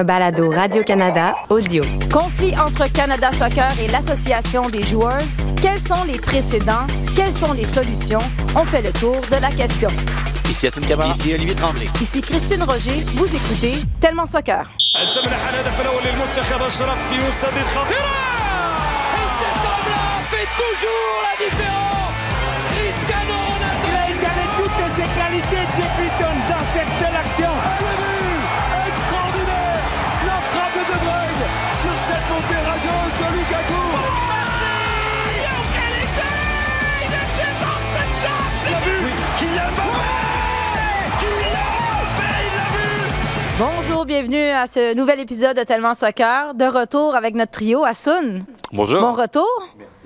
un balado Radio-Canada audio. Conflit entre Canada Soccer et l'Association des joueuses. Quels sont les précédents? Quelles sont les solutions? On fait le tour de la question. Ici Yassine Camara. Ici Olivier Tremblay. Ici Christine Roger. Vous écoutez Tellement Soccer. Et cet homme-là fait toujours la différence Bonjour, bienvenue à ce nouvel épisode de Tellement Soccer. De retour avec notre trio, Asun. Bonjour. Bon retour.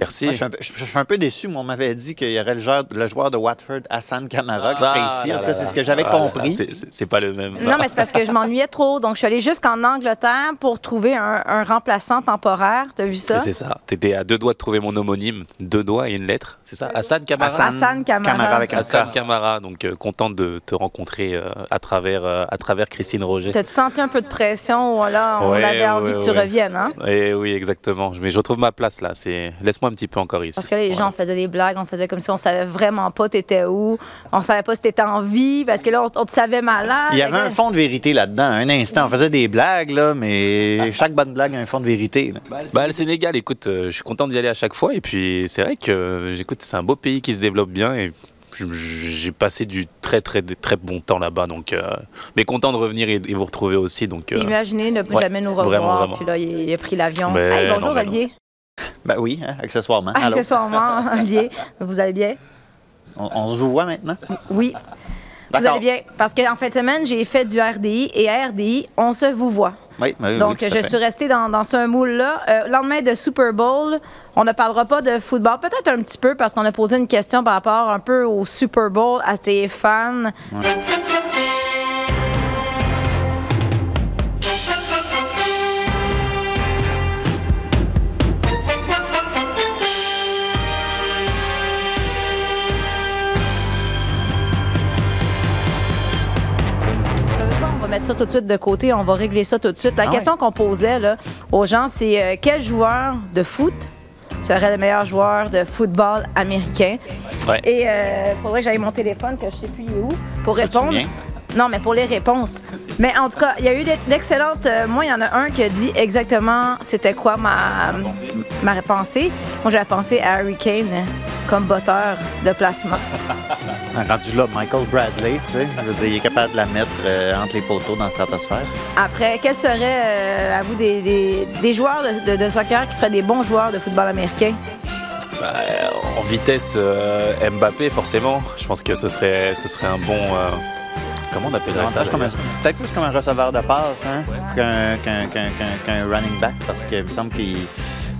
Merci. Moi, je, suis un peu, je- je suis un peu déçu, mais on m'avait dit qu'il y aurait le joueur, le joueur de Watford, Hassan Kamara, qui serait Ah, ici. En cas, c'est ce que j'avais Ah, compris. c'est- pas le même. Non, mais c'est parce que je m'ennuyais trop. Donc, je suis allée jusqu'en Angleterre pour trouver un, un remplaçant temporaire. T'as vu ça? C'est ça. T'étais à deux doigts de trouver mon homonyme. Deux doigts et une lettre. C'est ça? Hassan Kamara Hassan, Hassan Kamara. avec un Hassan. Kamara. Donc, euh, content de te rencontrer euh, à, travers, euh, à travers Christine Roger. T'as-tu senti un peu de pression? Voilà, on Ouais, avait envie ouais, que tu ouais. reviennes, hein? Et oui, exactement. Mais je retrouve ma place là. C'est Un petit peu encore ici. Parce que là, les gens faisaient des blagues, on faisait comme si on savait vraiment pas t'étais où, on savait pas si t'étais en vie, parce que là, on, on te savait malade. Il y avait un fond de vérité là-dedans. Un instant, on faisait des blagues, là, mais chaque bonne blague a un fond de vérité. là. Bah, le Sénégal, écoute, euh, je suis content d'y aller à chaque fois. Et puis, c'est vrai que, euh, j'écoute, c'est un beau pays qui se développe bien. Et j'ai passé du très, très, très bon temps là-bas. Donc, euh, mais content de revenir et, et vous retrouver aussi. Donc, euh, Imaginez ne plus ouais, jamais nous revoir. vraiment, vraiment. Puis là, il, il a pris l'avion. Ben, Hey, bonjour, non, Olivier. Ben oui, hein, accessoirement. Allô? Accessoirement, Olivier. Vous allez bien? On, on se vous voit maintenant? Oui. Vous allez bien? Parce qu'en fin de semaine, j'ai fait du RDI et à RDI, on se vous voit. Oui, oui, Donc, je suis restée dans, dans ce moule-là. Euh, lendemain de Super Bowl, on ne parlera pas de football, peut-être un petit peu, parce qu'on a posé une question par rapport un peu au Super Bowl à tes fans. Mettre ça tout de suite de côté, on va régler ça tout de suite. La Ah question qu'on posait là, aux gens, c'est euh, quel joueur de foot serait le meilleur joueur de football américain? Ouais. Et il faudrait que j'aille mon téléphone, que je sais plus où, pour répondre. Non, mais pour les réponses. Mais en tout cas, il y a eu d'ex- d'excellentes. euh, moi, il y en a un qui a dit exactement c'était quoi ma, ma pensée. Moi, j'avais pensé à Harry Kane comme botteur de placement. Rendu là, Michael Bradley, tu sais, je veux dire, il est capable de la mettre euh, entre les poteaux dans la stratosphère. Après, quels seraient, euh, à vous, des, des- des joueurs de, de- de soccer qui feraient des bons joueurs de football américain? Bah, en vitesse, euh, Mbappé, forcément. Je pense que ce serait, ce serait un bon. euh, comment on appellerait ça Davantage comme un- d'ailleurs Peut-être plus comme un receveur de passe hein, qu'un running back, parce qu'il me semble qu'il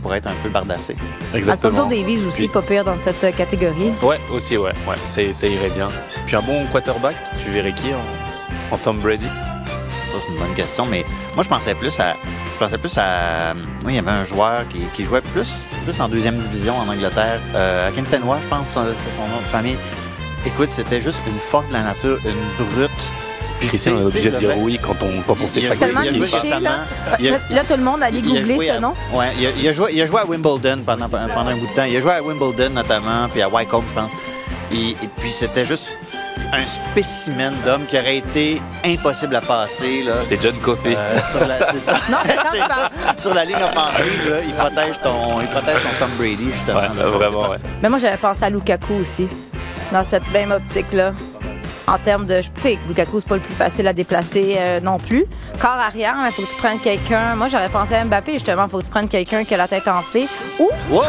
pourrait être un peu bardassé. Exactement. Alfonso Davies aussi, Puis- pas pire dans cette euh, catégorie. Ouais, aussi, ouais. ouais ça, ça irait bien. Puis un bon quarterback, tu verrais qui en, en Tom Brady? Ça, c'est une bonne question, mais moi, je pensais plus à. Je pensais plus à. Oui, il y avait un joueur qui, qui jouait plus, plus en deuxième division en Angleterre. Euh, Fenway, je pense, c'était son nom de famille. Écoute, c'était juste une force de la nature, une brute. Puis, Christian, on est obligé de dire oui quand on, quand on sait il a pas tellement il a joué récemment. là. Tout le monde allait googler ce nom. Ouais, il a, il a joué, il a joué à Wimbledon pendant, pendant un bout de temps. Il a joué à Wimbledon notamment, puis à Wycombe, je pense. Et, et puis c'était juste un spécimen d'homme qui aurait été impossible à passer. Là. C'est John Coffey. Euh, sur la, c'est ça. Non, C'est ça. Sur la ligne offensive, là, il protège ton, il protège ton Tom Brady justement. ouais, là. vraiment, ouais. Mais moi, j'avais pensé à Lukaku aussi, dans cette même optique-là. En termes de. Tu sais, Lukaku, c'est pas le plus facile à déplacer euh, non plus. Corps arrière, il faut que tu prennes quelqu'un. Moi, j'aurais pensé à Mbappé, justement. Il faut que tu prennes quelqu'un qui a la tête enflée. Ou, Wow!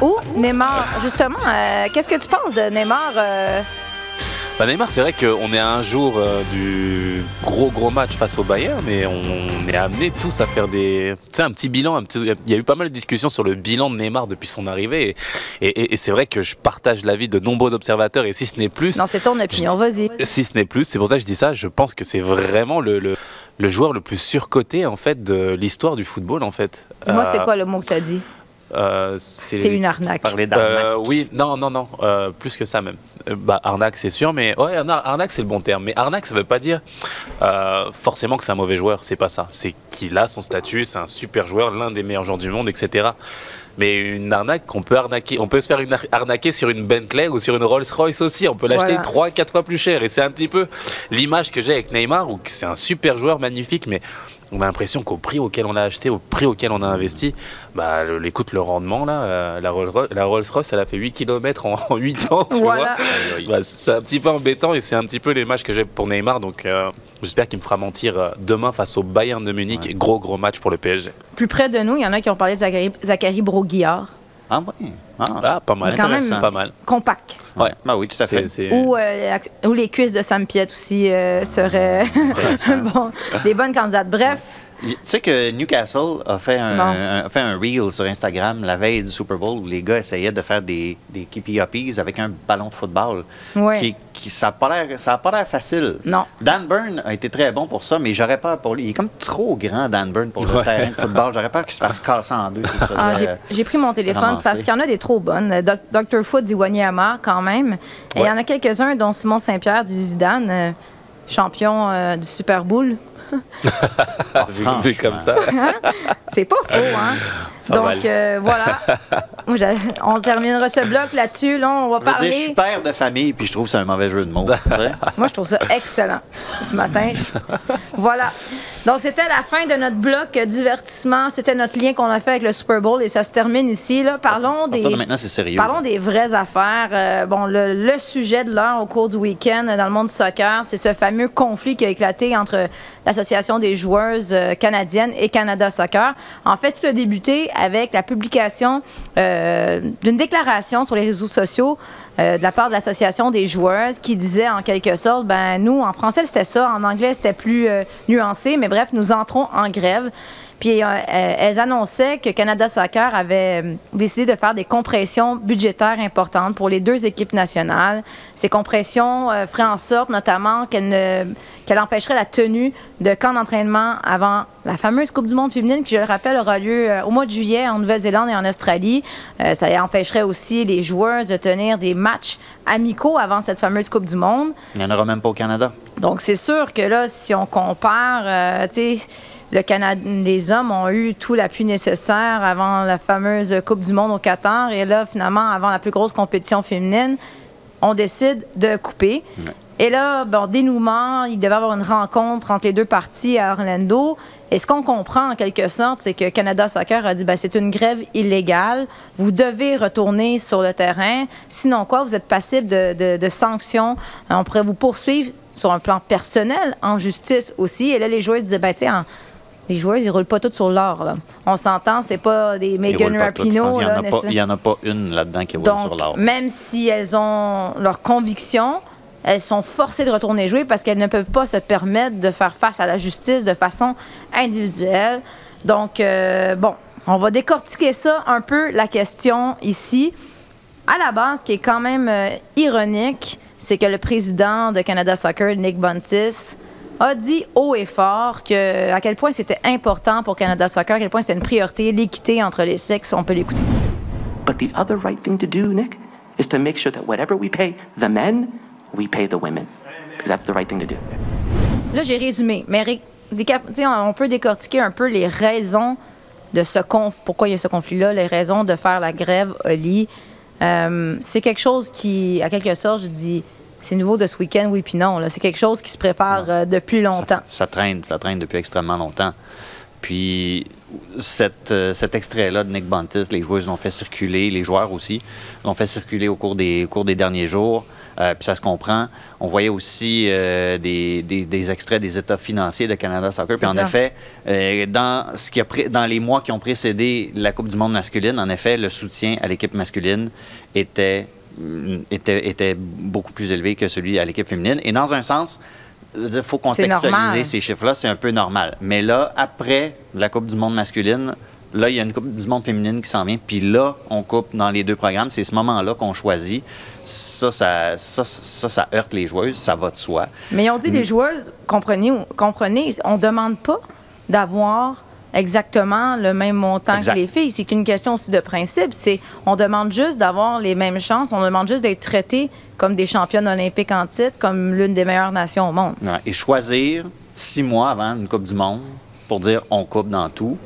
ou Neymar. Justement, euh, qu'est-ce que tu penses de Neymar? euh, Bah, Neymar, c'est vrai qu'on est à un jour euh, du gros gros match face au Bayern, mais on est amené tous à faire des, tu sais, un petit bilan. un petit- Il y a eu pas mal de discussions sur le bilan de Neymar depuis son arrivée, et, et- et c'est vrai que je partage l'avis de nombreux observateurs, et si ce n'est plus, Non, c'est ton opinion, vas-y. si ce n'est plus, c'est pour ça que je dis ça. Je pense que c'est vraiment le, le, le joueur le plus surcoté en fait de l'histoire du football en fait. Dis-moi, Euh, c'est quoi le mot que tu as dit? Euh, c'est une arnaque. Parler d'arnaque. Euh, oui, non, non, non, euh, plus que ça même. Bah, arnaque, c'est sûr, mais ouais, arna- arnaque, c'est le bon terme. Mais arnaque, ça veut pas dire euh, forcément que c'est un mauvais joueur, c'est pas ça. C'est qu'il a son statut, c'est un super joueur, l'un des meilleurs joueurs du monde, etc. Mais une arnaque, on peut arnaquer, on peut se faire une arnaquer sur une Bentley ou sur une Rolls Royce aussi. On peut l'acheter Voilà. trois, quatre fois plus cher. Et c'est un petit peu l'image que j'ai avec Neymar, où c'est un super joueur magnifique, mais on a l'impression qu'au prix auquel on l'a acheté, au prix auquel on a investi, bah, le, écoute, le rendement, là, euh, la, Rolls Royce, la Rolls Royce, elle a fait 8 km en, en 8 ans, tu Voilà. vois. Bah, c'est un petit peu embêtant et c'est un petit peu l'image que j'ai pour Neymar. Donc euh, j'espère qu'il me fera mentir euh, demain face au Bayern de Munich. Ouais. Gros, gros match pour le PSG. Plus près de nous, il y en a qui ont parlé de Zachary, Zachary Broguillard. Ah oui. Ah, Ah, pas mal. Quand même. Pas mal. Compact. Ouais. Bah oui, tout à fait. Ou, euh, ou les cuisses de Sam Piet aussi euh, seraient bon, des bonnes candidates. Bref, Tu sais que Newcastle a fait, un, Non. un- a fait un reel sur Instagram la veille du Super Bowl où les gars essayaient de faire des, des uppies avec un ballon de football. Ouais. Qui, qui- ça n'a pas l'air ça a pas l'air facile. Non. Dan Burn a été très bon pour ça, mais j'aurais peur pour lui. Il est comme trop grand, Dan Burn, pour le Ouais. terrain de football. J'aurais peur qu'il se fasse casser en deux. se Ah, j'ai- euh, j'ai pris mon téléphone parce qu'il y en a des trop bonnes. Euh, Doc- Dr. Foot dit Wanyama quand même. Et il y en a quelques-uns, dont Simon Saint-Pierre dit Zidane, euh, champion euh, du Super Bowl. Vu, vu comme ça. C'est pas faux, hein? Donc, euh, voilà. Moi, on terminera ce bloc là-dessus. Là, on va Je dire, je parler. suis père de famille, puis je trouve que c'est un mauvais jeu de mots. Moi, je trouve ça excellent ce matin. voilà. Donc, c'était la fin de notre bloc divertissement. C'était notre lien qu'on a fait avec le Super Bowl et ça se termine ici. Là. Parlons des. de maintenant, c'est sérieux. Parlons des vraies affaires. Euh, bon, le, le sujet de l'heure au cours du week-end dans le monde du soccer, c'est ce fameux conflit qui a éclaté entre l'Association des joueuses euh, canadiennes et Canada Soccer. En fait, tout a débuté avec la publication euh, d'une déclaration sur les réseaux sociaux euh, de la part de l'Association des joueuses qui disait en quelque sorte, ben nous, en français, c'était ça, en anglais, c'était plus euh, nuancé, mais bref, nous entrons en grève. Puis euh, euh, elles annonçaient que Canada Soccer avait euh, décidé de faire des compressions budgétaires importantes pour les deux équipes nationales. Ces compressions euh, feraient en sorte notamment qu'elles qu'elles empêcheraient la tenue de camps d'entraînement avant la fameuse Coupe du Monde féminine qui, je le rappelle, aura lieu au mois de juillet en Nouvelle-Zélande et en Australie. Euh, ça empêcherait aussi les joueuses de tenir des matchs amicaux avant cette fameuse Coupe du Monde. Il n'y en aura même pas au Canada. Donc, c'est sûr que là, si on compare, tu sais, le Canada, les hommes ont eu tout l'appui nécessaire avant la fameuse Coupe du Monde au Qatar. Et là, finalement, avant la plus grosse compétition féminine, on décide de couper. Et là, bon, dénouement, il devait y avoir une rencontre entre les deux parties à Orlando. Et ce qu'on comprend en quelque sorte, c'est que Canada Soccer a dit ben, c'est une grève illégale. Vous devez retourner sur le terrain. Sinon quoi, vous êtes passible de, de- de sanctions. Euh, On pourrait vous poursuivre sur un plan personnel, en justice aussi. Et là, les joueuses disaient ben, tu sais, les joueuses, ils roulent pas toutes sur l'or. On s'entend, c'est pas des Megan Rapinoe. Il n'y en a pas une là-dedans qui roule sur l'or. même si elles ont leurs convictions, elles sont forcées de retourner jouer parce qu'elles ne peuvent pas se permettre de faire face à la justice de façon individuelle. Donc, euh, bon, on va décortiquer ça un peu, la question ici. À la base, ce qui est quand même euh, ironique, c'est que le président de Canada Soccer, Nick Buntis, a dit haut et fort que, à quel point c'était important pour Canada Soccer, à quel point c'était une priorité, l'équité entre les sexes. On peut l'écouter. But the other right thing to do, Nick, is to make sure that whatever we pay the men, we pay the women. Because that's the right thing to do. Là, j'ai résumé, mais ré- on peut décortiquer un peu les raisons de ce conf pourquoi il y a ce conflit-là, les raisons de faire la grève, Oli. Euh, c'est quelque chose qui, à quelque sorte, je dis, c'est nouveau de ce week-end, oui puis non. C'est quelque chose qui se prépare euh, depuis longtemps. Ça traîne, ça traîne depuis extrêmement longtemps. Puis cette, euh, cet extrait-là de Nick Buntis, les joueuses l'ont fait circuler, les joueurs aussi l'ont fait circuler au cours des, au cours des derniers jours. Euh, puis ça se comprend. On voyait aussi euh, des, des- des extraits des états financiers de Canada Soccer. Puis en ça. effet, euh, dans, ce qui a pré- dans les mois qui ont précédé la Coupe du Monde masculine, en effet, le soutien à l'équipe masculine était, était, était beaucoup plus élevé que celui à l'équipe féminine. Et dans un sens, il faut contextualiser ces chiffres-là, c'est un peu normal. Mais là, après la Coupe du Monde masculine, là, il y a une Coupe du Monde féminine qui s'en vient. Puis là, on coupe dans les deux programmes. C'est ce moment-là qu'on choisit. Ça ça, ça, ça, ça heurte les joueuses, ça va de soi. Mais ont dit, les joueuses, comprenez, comprenez on ne demande pas d'avoir exactement le même montant Exact. que les filles. C'est qu'une question aussi de principe. C'est on demande juste d'avoir les mêmes chances, on demande juste d'être traités comme des championnes olympiques en titre, comme l'une des meilleures nations au monde. Ouais, Et choisir six mois avant une Coupe du Monde pour dire on coupe dans tout,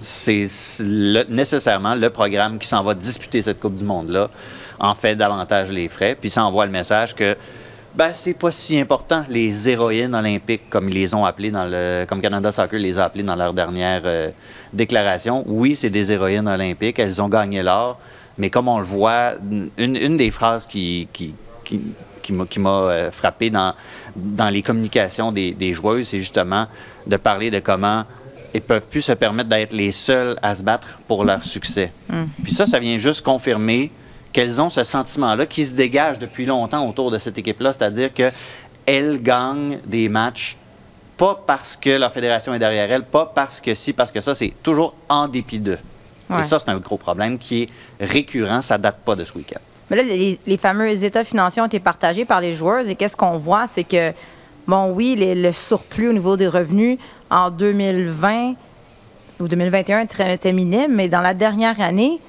c'est c'est le- nécessairement le programme qui s'en va disputer cette Coupe du Monde-là en fait davantage les frais, puis ça envoie le message que ben, c'est pas si important les héroïnes olympiques comme ils les ont appelées dans le comme Canada Soccer les a appelées dans leur dernière euh, déclaration. Oui, c'est des héroïnes olympiques, elles ont gagné l'or, mais comme on le voit, une, une des phrases qui, qui, qui, qui m'a, qui m'a, euh, frappé dans, dans les communications des, des joueuses, c'est justement de parler de comment ils peuvent plus se permettre d'être les seuls à se battre pour leur succès. Puis ça, ça vient juste confirmer qu'elles ont ce sentiment-là qui se dégage depuis longtemps autour de cette équipe-là, c'est-à-dire qu'elles gagnent des matchs pas parce que leur fédération est derrière elles, pas parce que si, parce que ça, c'est toujours en dépit d'eux. Ouais. Et ça, c'est un gros problème qui est récurrent, ça date pas de ce week-end. Mais là, les, les fameux états financiers ont été partagés par les joueurs et qu'est-ce qu'on voit, c'est que, bon, oui, les- le surplus au niveau des revenus en 2020 ou 2021 était minime, mais dans la dernière année,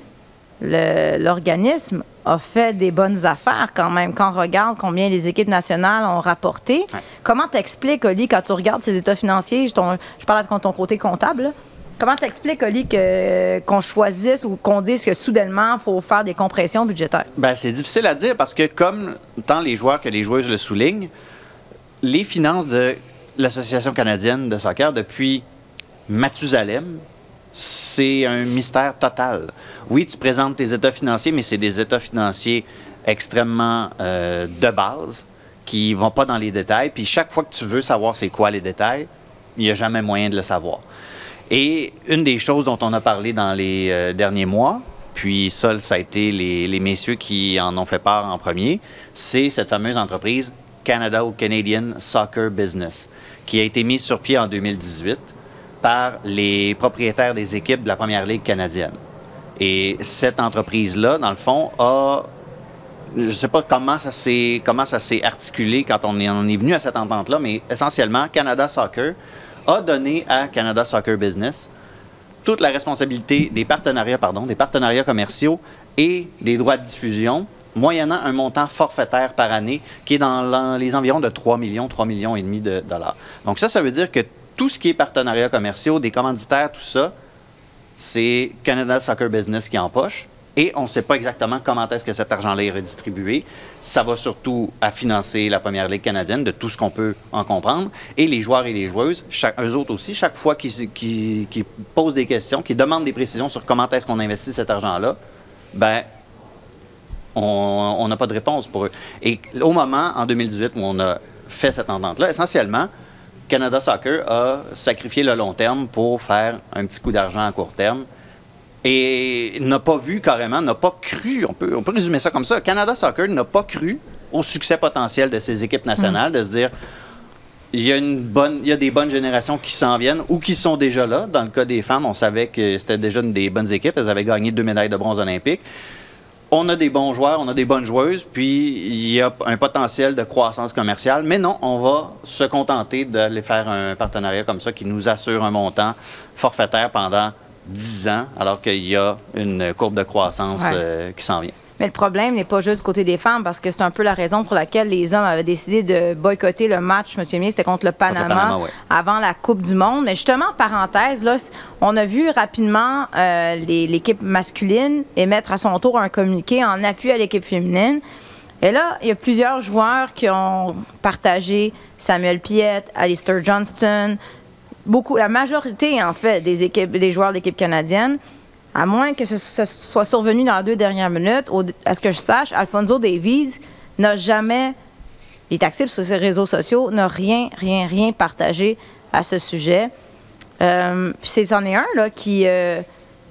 l'organisme a fait des bonnes affaires quand même. Quand on regarde combien les équipes nationales ont rapporté, Ouais. comment t'expliques, Oli, quand tu regardes ces états financiers, je, ton- je parle de ton côté comptable, là, comment t'expliques, Oli, que- qu'on choisisse ou qu'on dise que soudainement, il faut faire des compressions budgétaires? Ben, c'est difficile à dire parce que, comme tant les joueurs que les joueuses le soulignent, les finances de l'Association canadienne de soccer depuis Mathusalem, c'est un mystère total. Oui, tu présentes tes états financiers, mais c'est des états financiers extrêmement euh, de base qui vont pas dans les détails. Puis chaque fois que tu veux savoir c'est quoi les détails, il n'y a jamais moyen de le savoir. Et une des choses dont on a parlé dans les euh, derniers mois, puis ça, ça a été les, les messieurs qui en ont fait part en premier, c'est cette fameuse entreprise Canada ou Canadian Soccer Business, qui a été mise sur pied en 2018 par les propriétaires des équipes de la Première Ligue canadienne. Et cette entreprise-là, dans le fond, a je ne sais pas comment ça s'est comment ça s'est articulé quand on est, on est venu à cette entente-là, mais essentiellement, Canada Soccer a donné à Canada Soccer Business toute la responsabilité des partenariats, pardon, des partenariats commerciaux et des droits de diffusion, moyennant un montant forfaitaire par année qui est dans les environs de 3 millions, 3 millions et demi de dollars. Donc ça, ça veut dire que tout ce qui est partenariats commerciaux, des commanditaires, tout ça, c'est Canada Soccer Business qui empoche. Et on ne sait pas exactement comment est-ce que cet argent-là est redistribué. Ça va surtout à financer la Première Ligue canadienne, de tout ce qu'on peut en comprendre. Et les joueurs et les joueuses, eux autres aussi, chaque fois qu'ils posent des questions, qu'ils demandent des précisions sur comment est-ce qu'on investit cet argent-là, ben on n'a pas de réponse pour eux. Et au moment, en 2018, où on a fait cette entente-là, essentiellement, Canada Soccer a sacrifié le long terme pour faire un petit coup d'argent à court terme et n'a pas vu carrément, n'a pas cru, on peut, on peut résumer ça comme ça, Canada Soccer n'a pas cru au succès potentiel de ses équipes nationales, de se dire, il y, a une bonne, il y a des bonnes générations qui s'en viennent ou qui sont déjà là. Dans le cas des femmes, on savait que c'était déjà une des bonnes équipes. Elles avaient gagné deux médailles de bronze olympiques. On a des bons joueurs, on a des bonnes joueuses, puis il y a un potentiel de croissance commerciale. Mais non, on va se contenter d'aller faire un partenariat comme ça qui nous assure un montant forfaitaire pendant 10 ans, alors qu'il y a une courbe de croissance Ouais. euh, qui s'en vient. Mais le problème n'est pas juste du côté des femmes, parce que c'est un peu la raison pour laquelle les hommes avaient décidé de boycotter le match, souviens bien, c'était contre le Panama, Panama, ouais. avant la Coupe du Monde. Mais justement, parenthèse, là, on a vu rapidement euh, l'équipe masculine émettre à son tour un communiqué en appui à l'équipe féminine. Et là, il y a plusieurs joueurs qui ont partagé Samuel Piette, Alistair Johnston, beaucoup, la majorité, en fait, des, équipes, des joueurs de l'équipe canadienne, à moins que ce, soit survenu dans les deux dernières minutes, à ce que je sache, Alfonso Davies n'a jamais, il est actif sur ses réseaux sociaux, n'a rien, rien, rien partagé à ce sujet. Euh, puis c'est c'en est un là, qui, euh,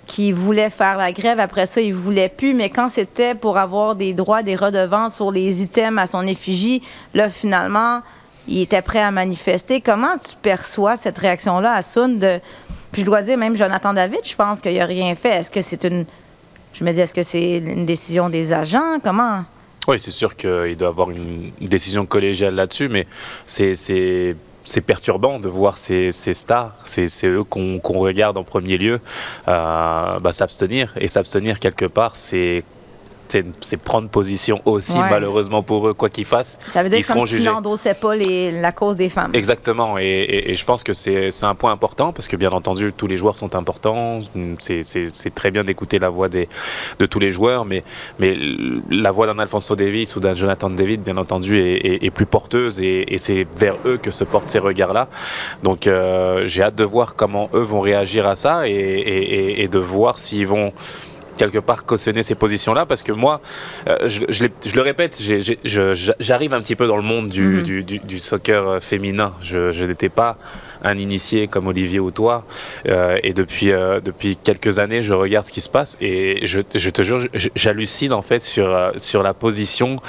qui voulait faire la grève. Après ça, il voulait plus. Mais quand c'était pour avoir des droits, des redevances sur les items à son effigie, là, finalement, il était prêt à manifester. Comment tu perçois cette réaction-là à Sun de. Puis je dois dire, même Jonathan David, je pense qu'il n'a rien fait. Est-ce que c'est une. Je me dis, est-ce que c'est une décision des agents? Comment? Oui, c'est sûr qu'il doit avoir une décision collégiale là-dessus, mais c'est, perturbant de voir ces, stars, c'est eux qu'on qu'on regarde en premier lieu, euh, bah, s'abstenir. Et s'abstenir quelque part, c'est c'est prendre position aussi, Ouais. malheureusement pour eux, quoi qu'ils fassent. Ça veut dire ils comme seront si jugés. n'endossait pas les, la cause des femmes. Exactement, et, et- et je pense que c'est un point important parce que bien entendu tous les joueurs sont importants. C'est- très bien d'écouter la voix des, de tous les joueurs, mais, mais la voix d'un Alfonso Davis ou d'un Jonathan David, bien entendu, est, plus porteuse et, et c'est vers eux que se portent ces regards-là. Donc euh, j'ai hâte de voir comment eux vont réagir à ça et- et de voir s'ils vont quelque part cautionner ces positions-là parce que moi, euh, je, je l'ai- je le répète, j'arrive un petit peu dans le monde du, Mhm. du, du- du soccer euh, féminin. Je, je n'étais pas un initié comme Olivier ou toi euh, et depuis, euh, depuis quelques années, je regarde ce qui se passe et je, je te jure, j'hallucine en fait sur, euh, sur la position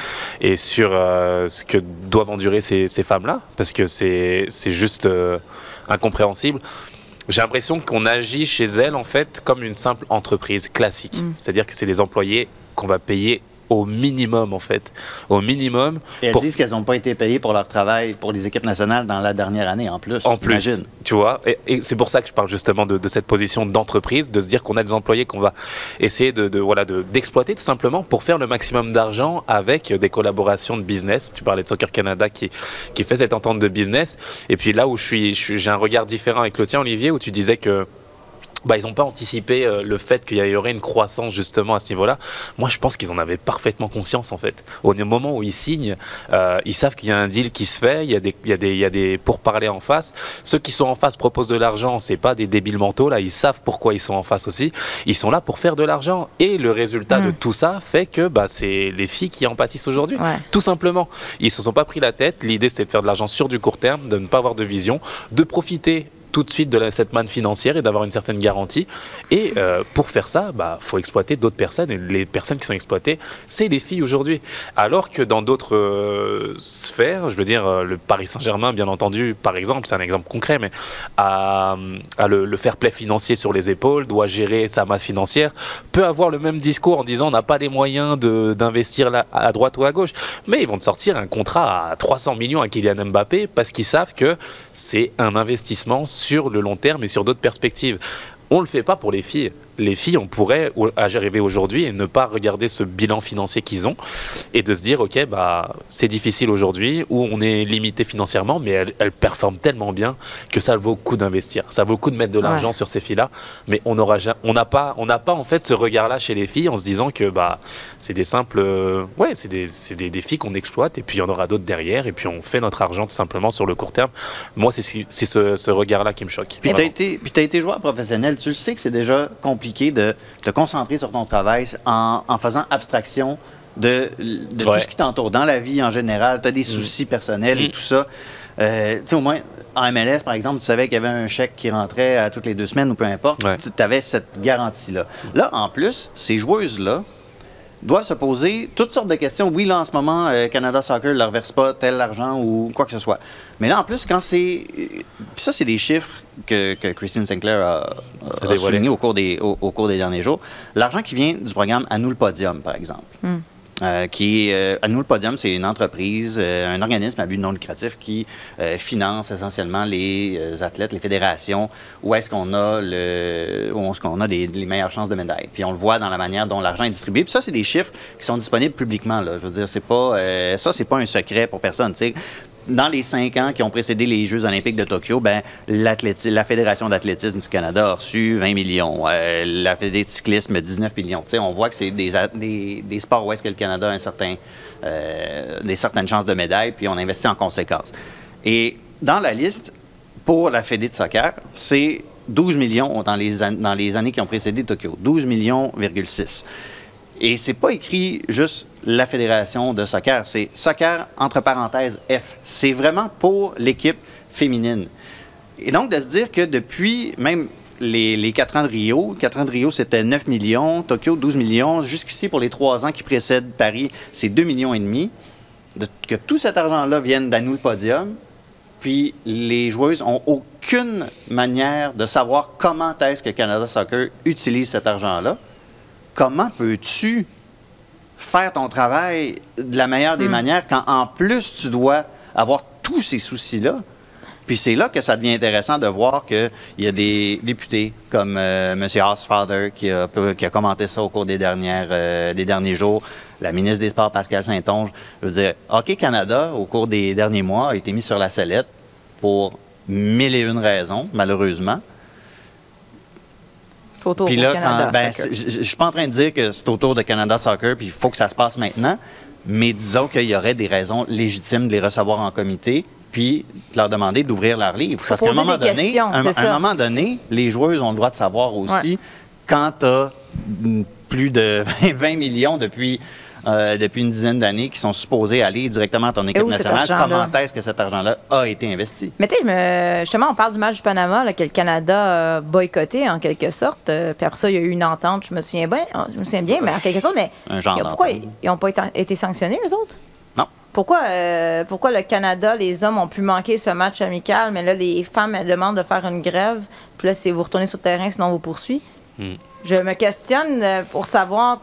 et sur ce que doivent endurer ces, ces femmes-là parce que c'est c'est juste incompréhensible. J'ai l'impression qu'on agit chez elles en fait comme une simple entreprise classique. Mm. C'est-à-dire que c'est des employés qu'on va payer au minimum en fait. Au minimum. Et elles Pour- disent qu'elles n'ont pas été payées pour leur travail pour les équipes nationales dans la dernière année en plus. En plus, imagine. tu vois, et, et c'est pour ça que je parle justement de, de cette position d'entreprise, de se dire qu'on a des employés qu'on va essayer de, de- voilà de- d'exploiter tout simplement pour faire le maximum d'argent avec des collaborations de business. Tu parlais de Soccer Canada qui qui fait cette entente de business. Et puis là où je suis, je suis- j'ai un regard différent avec le tien, Olivier, où tu disais que bah, ils n'ont pas anticipé euh, le fait qu'il y aurait une croissance justement à ce niveau-là. Moi, je pense qu'ils en avaient parfaitement conscience en fait. Au moment où ils signent, euh, ils savent qu'il y a un deal qui se fait, il y a des, il y a des, il y a des pourparlers en face. Ceux qui sont en face proposent de l'argent, c'est pas des débiles mentaux là. Ils savent pourquoi ils sont en face aussi. Ils sont là pour faire de l'argent et le résultat de Mm. tout ça fait que bah, c'est les filles qui en pâtissent aujourd'hui. Ouais. Tout simplement. Ils se sont pas pris la tête. L'idée, c'était de faire de l'argent sur du court terme, de ne pas avoir de vision, de profiter tout de suite de la, cette manne financière et d'avoir une certaine garantie. Et euh, pour faire ça, bah, faut exploiter d'autres personnes. Et les personnes qui sont exploitées, c'est les filles aujourd'hui. Alors que dans d'autres euh, sphères, je veux dire, euh, le Paris Saint-Germain, bien entendu, par exemple, c'est un exemple concret, mais a, le, le fair play financier sur les épaules, doit gérer sa masse financière, peut avoir le même discours en disant on n'a pas les moyens d'investir à droite ou à gauche. Mais ils vont te sortir un contrat à 300 millions à Kylian Mbappé parce qu'ils savent que c'est un investissement le long terme et sur d'autres perspectives. On ne le fait pas pour les filles. Les filles, on pourrait arriver aujourd'hui et ne pas regarder ce bilan financier qu'ils ont et de se dire, OK, bah, c'est difficile aujourd'hui où on est limité financièrement, mais elles, elles performent tellement bien que ça vaut le coup d'investir. Ça vaut le coup de mettre de l'argent Ouais. sur ces filles-là, mais on on n'a pas, on n'a pas en fait ce regard-là chez les filles en se disant que bah, c'est des simples, euh, ouais, c'est des, c'est des, des filles qu'on exploite et puis il y en aura d'autres derrière et puis on fait notre argent tout simplement sur le court terme. Moi, c'est ce- c'est ce, regard-là qui me choque. Puis tu as, Vraiment. été, puis t'as été joueur professionnel. Tu le sais que c'est déjà compliqué de te concentrer sur ton travail en, en faisant abstraction de, de Ouais. tout ce qui t'entoure. Dans la vie en général, tu as des soucis personnels et Mm. tout ça. Euh, tu sais, au moins, en MLS, par exemple, tu savais qu'il y avait un chèque qui rentrait à toutes les deux semaines ou peu importe. Ouais. Tu avais cette garantie-là. Là, en plus, ces joueuses-là, doivent se poser toutes sortes de questions. Oui, là, en ce moment, euh, Canada Soccer ne leur verse pas tel argent ou quoi que ce soit. Mais là, en plus, quand c'est. euh, Puis ça, c'est des chiffres que, que Christine Sinclair a, a A dévoilé. soulignés au cours, des, au, au cours des derniers jours. L'argent qui vient du programme À nous le podium, par exemple. Euh, qui est, euh, à nous le podium, c'est une entreprise, euh, un organisme à but non lucratif qui euh, finance essentiellement les euh, athlètes, les fédérations, où est-ce qu'on a le, où est-ce qu'on a les meilleures chances de médaille. Puis on le voit dans la manière dont l'argent est distribué. Puis ça, c'est des chiffres qui sont disponibles publiquement. Là. Je veux dire, c'est pas, euh, ça, c'est pas un secret pour personne. tu sais. Dans les cinq ans qui ont précédé les Jeux olympiques de Tokyo, ben, la Fédération d'athlétisme du Canada a reçu 20 millions. Euh, la Fédération de cyclisme, 19 millions. On voit que c'est des, des, sports où est-ce que le Canada a un certain, euh, des certaines chances de médaille, puis on investit en conséquence. Et dans la liste, pour la Fédé de soccer, c'est 12 millions dans les, an- dans les années qui ont précédé Tokyo. 12 millions,6. Et c'est pas écrit juste la fédération de soccer, c'est soccer entre parenthèses F. C'est vraiment pour l'équipe féminine. Et donc de se dire que depuis même les, les 4 ans de Rio, 4 ans de Rio c'était 9 millions, Tokyo 12 millions, jusqu'ici pour les 3 ans qui précèdent Paris, c'est 2 millions et demi. De- que tout cet argent-là vienne d'à nous le podium, puis les joueuses ont aucune manière de savoir comment est-ce que Canada Soccer utilise cet argent-là. Comment peux-tu faire ton travail de la meilleure des manières quand en plus tu dois avoir tous ces soucis-là? Puis c'est là que ça devient intéressant de voir qu'il y a des députés comme euh, M. Osfather qui a, qui a commenté ça au cours des, dernières, euh, des derniers jours, la ministre des Sports Pascal Saint-Onge. Je veux dire, Hockey Canada, au cours des derniers mois, a été mis sur la sellette pour mille et une raisons, malheureusement. C'est là, Canada. ben, je je suis pas en train de dire que c'est autour de Canada Soccer, puis il faut que ça se passe maintenant, mais disons qu'il y aurait des raisons légitimes de les recevoir en comité, puis de leur demander d'ouvrir leur livre. Parce qu'à un moment donné, un, moment donné, les joueuses ont le droit de savoir aussi quand tu as plus de 20 millions depuis. Euh, depuis une dizaine d'années qui sont supposés aller directement à ton équipe nationale. Comment est-ce que cet argent-là a été investi? Mais tu sais, je me- justement, on parle du match du Panama là, que le Canada a boycotté en quelque sorte. Euh, puis après ça, il y a eu une entente, je me souviens bien, je me souviens bien, mais en quelque sorte, mais Un genre ils ont- pourquoi ils n'ont pas été, été sanctionnés, eux autres? Non. Pourquoi, euh, pourquoi le Canada, les hommes ont pu manquer ce match amical, mais là, les femmes, elles demandent de faire une grève, puis là, c'est vous retournez sur le terrain, sinon on vous poursuit? Hmm. Je me questionne euh, pour savoir,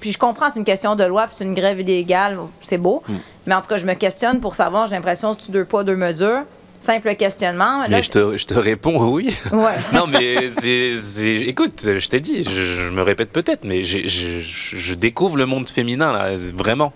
puis je comprends, c'est une question de loi, puis c'est une grève illégale, c'est beau, Hmm. mais en tout cas, je me questionne pour savoir, j'ai l'impression que c'est deux poids, deux mesures? Simple questionnement. Là, Mais je te, je te réponds oui. Ouais. non, mais c'est, c'est- écoute, je t'ai dit, je, je me répète peut-être, mais je- je découvre le monde féminin, là, vraiment.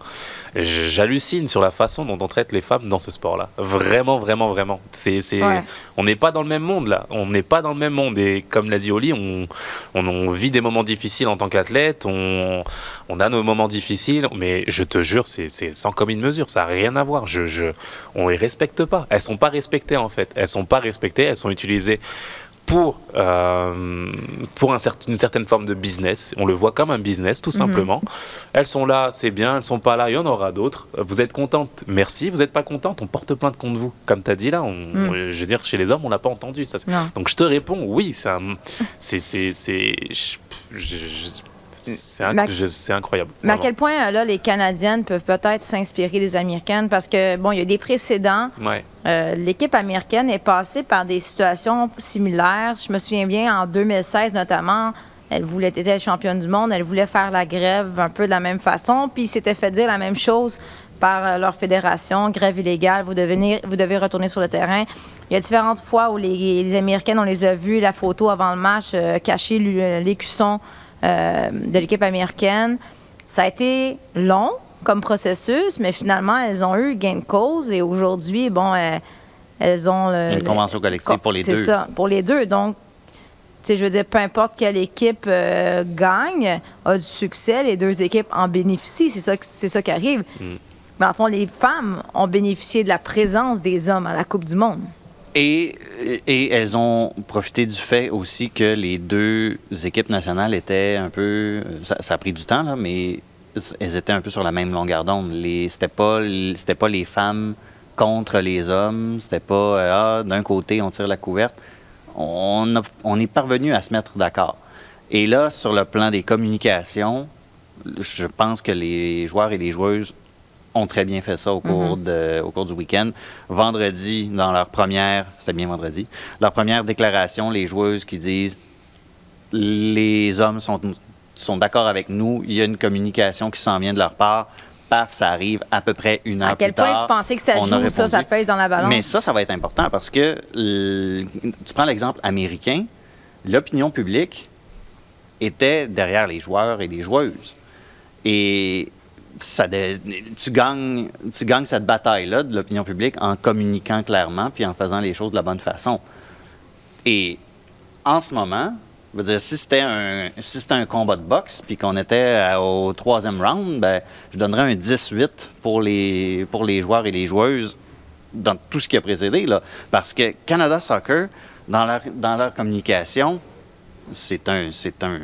J'hallucine sur la façon dont on traite les femmes dans ce sport-là. Vraiment, vraiment, vraiment. C'est, c'est- Ouais. On n'est pas dans le même monde, là. On n'est pas dans le même monde. Et comme l'a dit Oli, on, on, on vit des moments difficiles en tant qu'athlète, on, on a nos moments difficiles, mais je te jure, c'est, c'est sans commune mesure. Ça n'a rien à voir. Je, je, on les respecte pas. Elles sont pas respectées, en fait. Elles sont pas respectées. Elles sont utilisées pour, euh, pour un une certaine forme de business. On le voit comme un business, tout simplement. Elles sont là, c'est bien. Elles sont pas là, il y en aura d'autres. Vous êtes contente, merci. Vous n'êtes pas contente, on porte plainte contre vous. Comme tu as dit là, on, Mm. on- je veux dire, chez les hommes, on l'a pas entendu. Ça. Donc je te réponds, oui, c'est un- c'est c'est- Mais incroyable. Mais à quel point, euh, là, les Canadiennes peuvent peut-être s'inspirer des Américaines? Parce que, bon, il y a des précédents. Ouais. Euh, L'équipe américaine est passée par des situations similaires. Je me souviens bien, en 2016 notamment, elle voulait être championne du monde, elle voulait faire la grève un peu de la même façon, puis ils s'étaient fait dire la même chose par euh, leur fédération, grève illégale, vous devez, vous devez retourner sur le terrain. Il y a différentes fois où les, les Américaines, on les a vues, la photo avant le match, euh, cacher l'écusson euh, de l'équipe américaine. Ça a été long comme processus, mais finalement, elles ont eu gain de cause et aujourd'hui, bon, elles, elles ont le- Une convention collective pour les c'est deux. ça, pour les deux. Donc, tu sais, je veux dire, peu importe quelle équipe euh, gagne, a du succès, les deux équipes en bénéficient. C'est ça, qui- c'est ça qui arrive. Mm. Mais en fond, les femmes ont bénéficié de la présence des hommes à la Coupe du Monde. Et, elles ont profité du fait aussi que les deux équipes nationales étaient un peu. Ça, a pris du temps, là, mais elles étaient un peu sur la même longueur d'onde. C'était pas, pas les femmes contre les hommes. C'était pas euh, ah, d'un côté on tire la couverte. On, on est parvenu à se mettre d'accord. Et là, sur le plan des communications, je pense que les joueurs et les joueuses ont très bien fait ça au cours, de- au cours du week-end. Vendredi, dans leur première, c'était bien vendredi, leur première déclaration, les joueuses qui disent les hommes sont, sont d'accord avec nous, il y a une communication qui s'en vient de leur part. Paf, ça arrive à peu près une heure À quel plus point tard. vous pensez que ça joue, ça, ça pèse dans la balance? Mais ça, ça va être important parce que tu prends l'exemple américain, l'opinion publique était derrière les joueurs et les joueuses. Et ça tu, gagnes, tu gagnes cette bataille-là de l'opinion publique en communiquant clairement puis en faisant les choses de la bonne façon. Et en ce moment, je veux dire, si c'était un, si un combat de boxe puis qu'on était au troisième round, ben, je donnerais un 10-8 pour les, pour les joueurs et les joueuses dans tout ce qui a précédé. Là. Parce que Canada Soccer, dans leur, dans leur communication, c'est un, c'est un,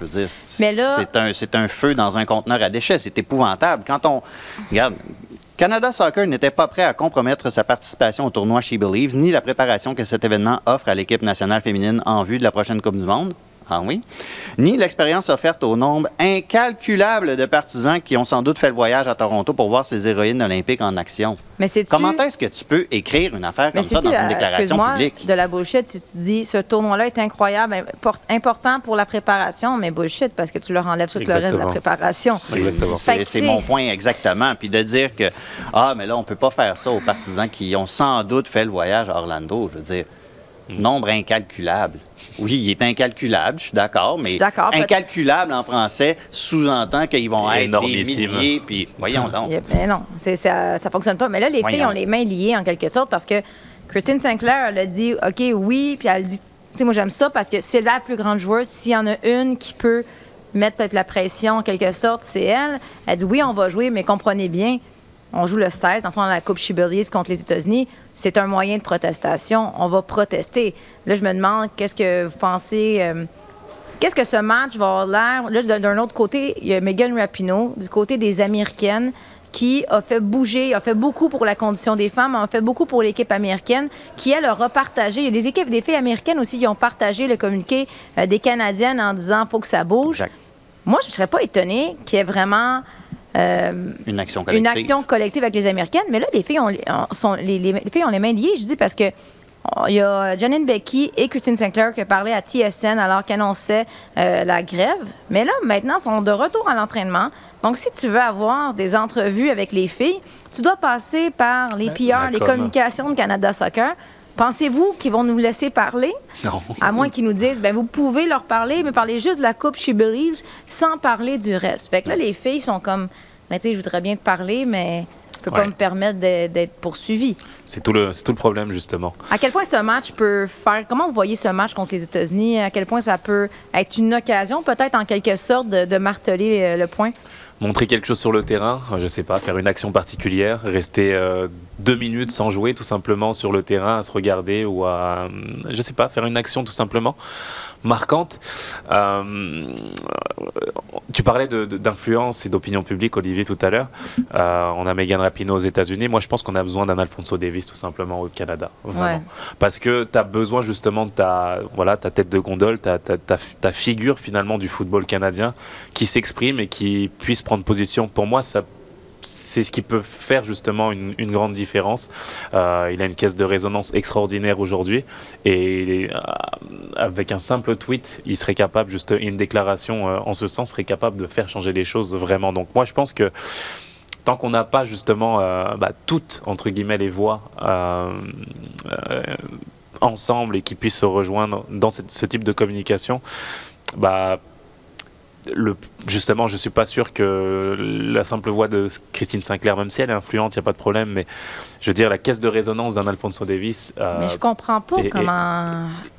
je veux dire, Mais là- c'est un, c'est un feu dans un conteneur à déchets. C'est épouvantable. Quand on, regarde, Canada Soccer n'était pas prêt à compromettre sa participation au tournoi She Believes, ni la préparation que cet événement offre à l'équipe nationale féminine en vue de la prochaine Coupe du Monde. Ah oui? Ni l'expérience offerte au nombre incalculable de partisans qui ont sans doute fait le voyage à Toronto pour voir ces héroïnes olympiques en action. Mais c'est Comment est-ce que tu peux écrire une affaire comme ça dans une euh, déclaration excuse-moi, publique? de la bullshit si tu dis ce tournoi-là est incroyable, import- important pour la préparation, mais bullshit parce que tu leur enlèves tout le reste de la préparation. C'est mon point exactement. Puis de dire que, ah, mais là, on peut pas faire ça aux partisans qui ont sans doute fait le voyage à Orlando. Je veux dire, Mm. nombre incalculable. Oui, il est incalculable, je suis d'accord, mais suis incalculable en français sous-entend qu'ils vont être des Énormissime. milliers. Puis voyons donc. Mais non, c'est- ça, ça fonctionne pas. Mais là, les filles ont les mains liées en quelque sorte parce que Christine Sinclair, elle a dit OK, oui, puis elle dit, tu sais, moi j'aime ça parce que c'est la plus grande joueuse. S'il y en a une qui peut mettre peut-être la pression en quelque sorte, c'est elle. Elle dit oui, on va jouer, mais comprenez bien, on joue le 16, enfin dans la Coupe Chibeliers contre les États-Unis. C'est un moyen de protestation. On va protester. Là, je me demande, qu'est-ce que vous pensez. euh, Qu'est-ce que ce match va avoir l'air? Là, d'un- autre côté, il y a Megan Rapinoe, du côté des Américaines, qui a fait bouger, a fait beaucoup pour la condition des femmes, a fait beaucoup pour l'équipe américaine, qui, elle, a repartagé. Il y a des équipes, des filles américaines aussi qui ont partagé le communiqué euh, des Canadiennes en disant faut que ça bouge. Moi, je ne serais pas étonnée qu'il y ait vraiment euh, Une action collective. une action collective avec les Américaines. Mais là, les filles ont, les- sont, les, les- les filles ont les mains liées, je dis, parce que oh, il y a Janine Becky et Christine Sinclair qui ont parlé à TSN alors qu'ils annonçaient euh, la grève. Mais là, maintenant, ils sont de retour à l'entraînement. Donc, si tu veux avoir des entrevues avec les filles, tu dois passer par les PR, les com. communications de Canada Soccer. Pensez-vous qu'ils vont nous laisser parler? Non. À moins qu'ils nous disent, ben vous pouvez leur parler, mais parlez juste de la Coupe She Believes sans parler du reste. Fait que là, les filles sont comme, ben, tu sais, je voudrais bien te parler, mais je peux pas Ouais. me permettre d'être poursuivi. C'est tout, le, c'est tout le problème, justement. À quel point ce match peut faire. Comment vous voyez ce match contre les États-Unis? À quel point ça peut être une occasion, peut-être en quelque sorte, de, de marteler euh, le point? Montrer quelque chose sur le terrain, euh, je sais pas, faire une action particulière, rester euh, deux minutes sans jouer tout simplement sur le terrain, à se regarder ou à, je sais pas, faire une action tout simplement marquante. Euh, tu parlais d'influence et d'opinion publique, Olivier, tout à l'heure. Euh, on a Megan Rapinoe aux États-Unis. Moi, je pense qu'on a besoin d'un Alfonso Davis tout simplement au Canada. Vraiment. Ouais. Parce que tu as besoin justement de ta, voilà, ta tête de gondole, ta, ta, ta, ta figure finalement du football canadien qui s'exprime et qui puisse prendre position. Pour moi, ça c'est ce qui peut faire justement une, grande différence. Euh, il a une caisse de résonance extraordinaire aujourd'hui et euh, avec un simple tweet, il serait capable, juste une déclaration euh, en ce sens, serait capable de faire changer les choses vraiment. Donc moi, je pense que tant qu'on n'a pas justement bah, toutes entre guillemets les voix ensemble et qui puissent se rejoindre dans ce type de communication, bah le, justement, je suis pas sûr que la simple voix de Christine Sinclair, même si elle est influente, il n'y a pas de problème, mais je veux dire, la caisse de résonance d'un Alfonso Davis euh, mais je comprends pas et-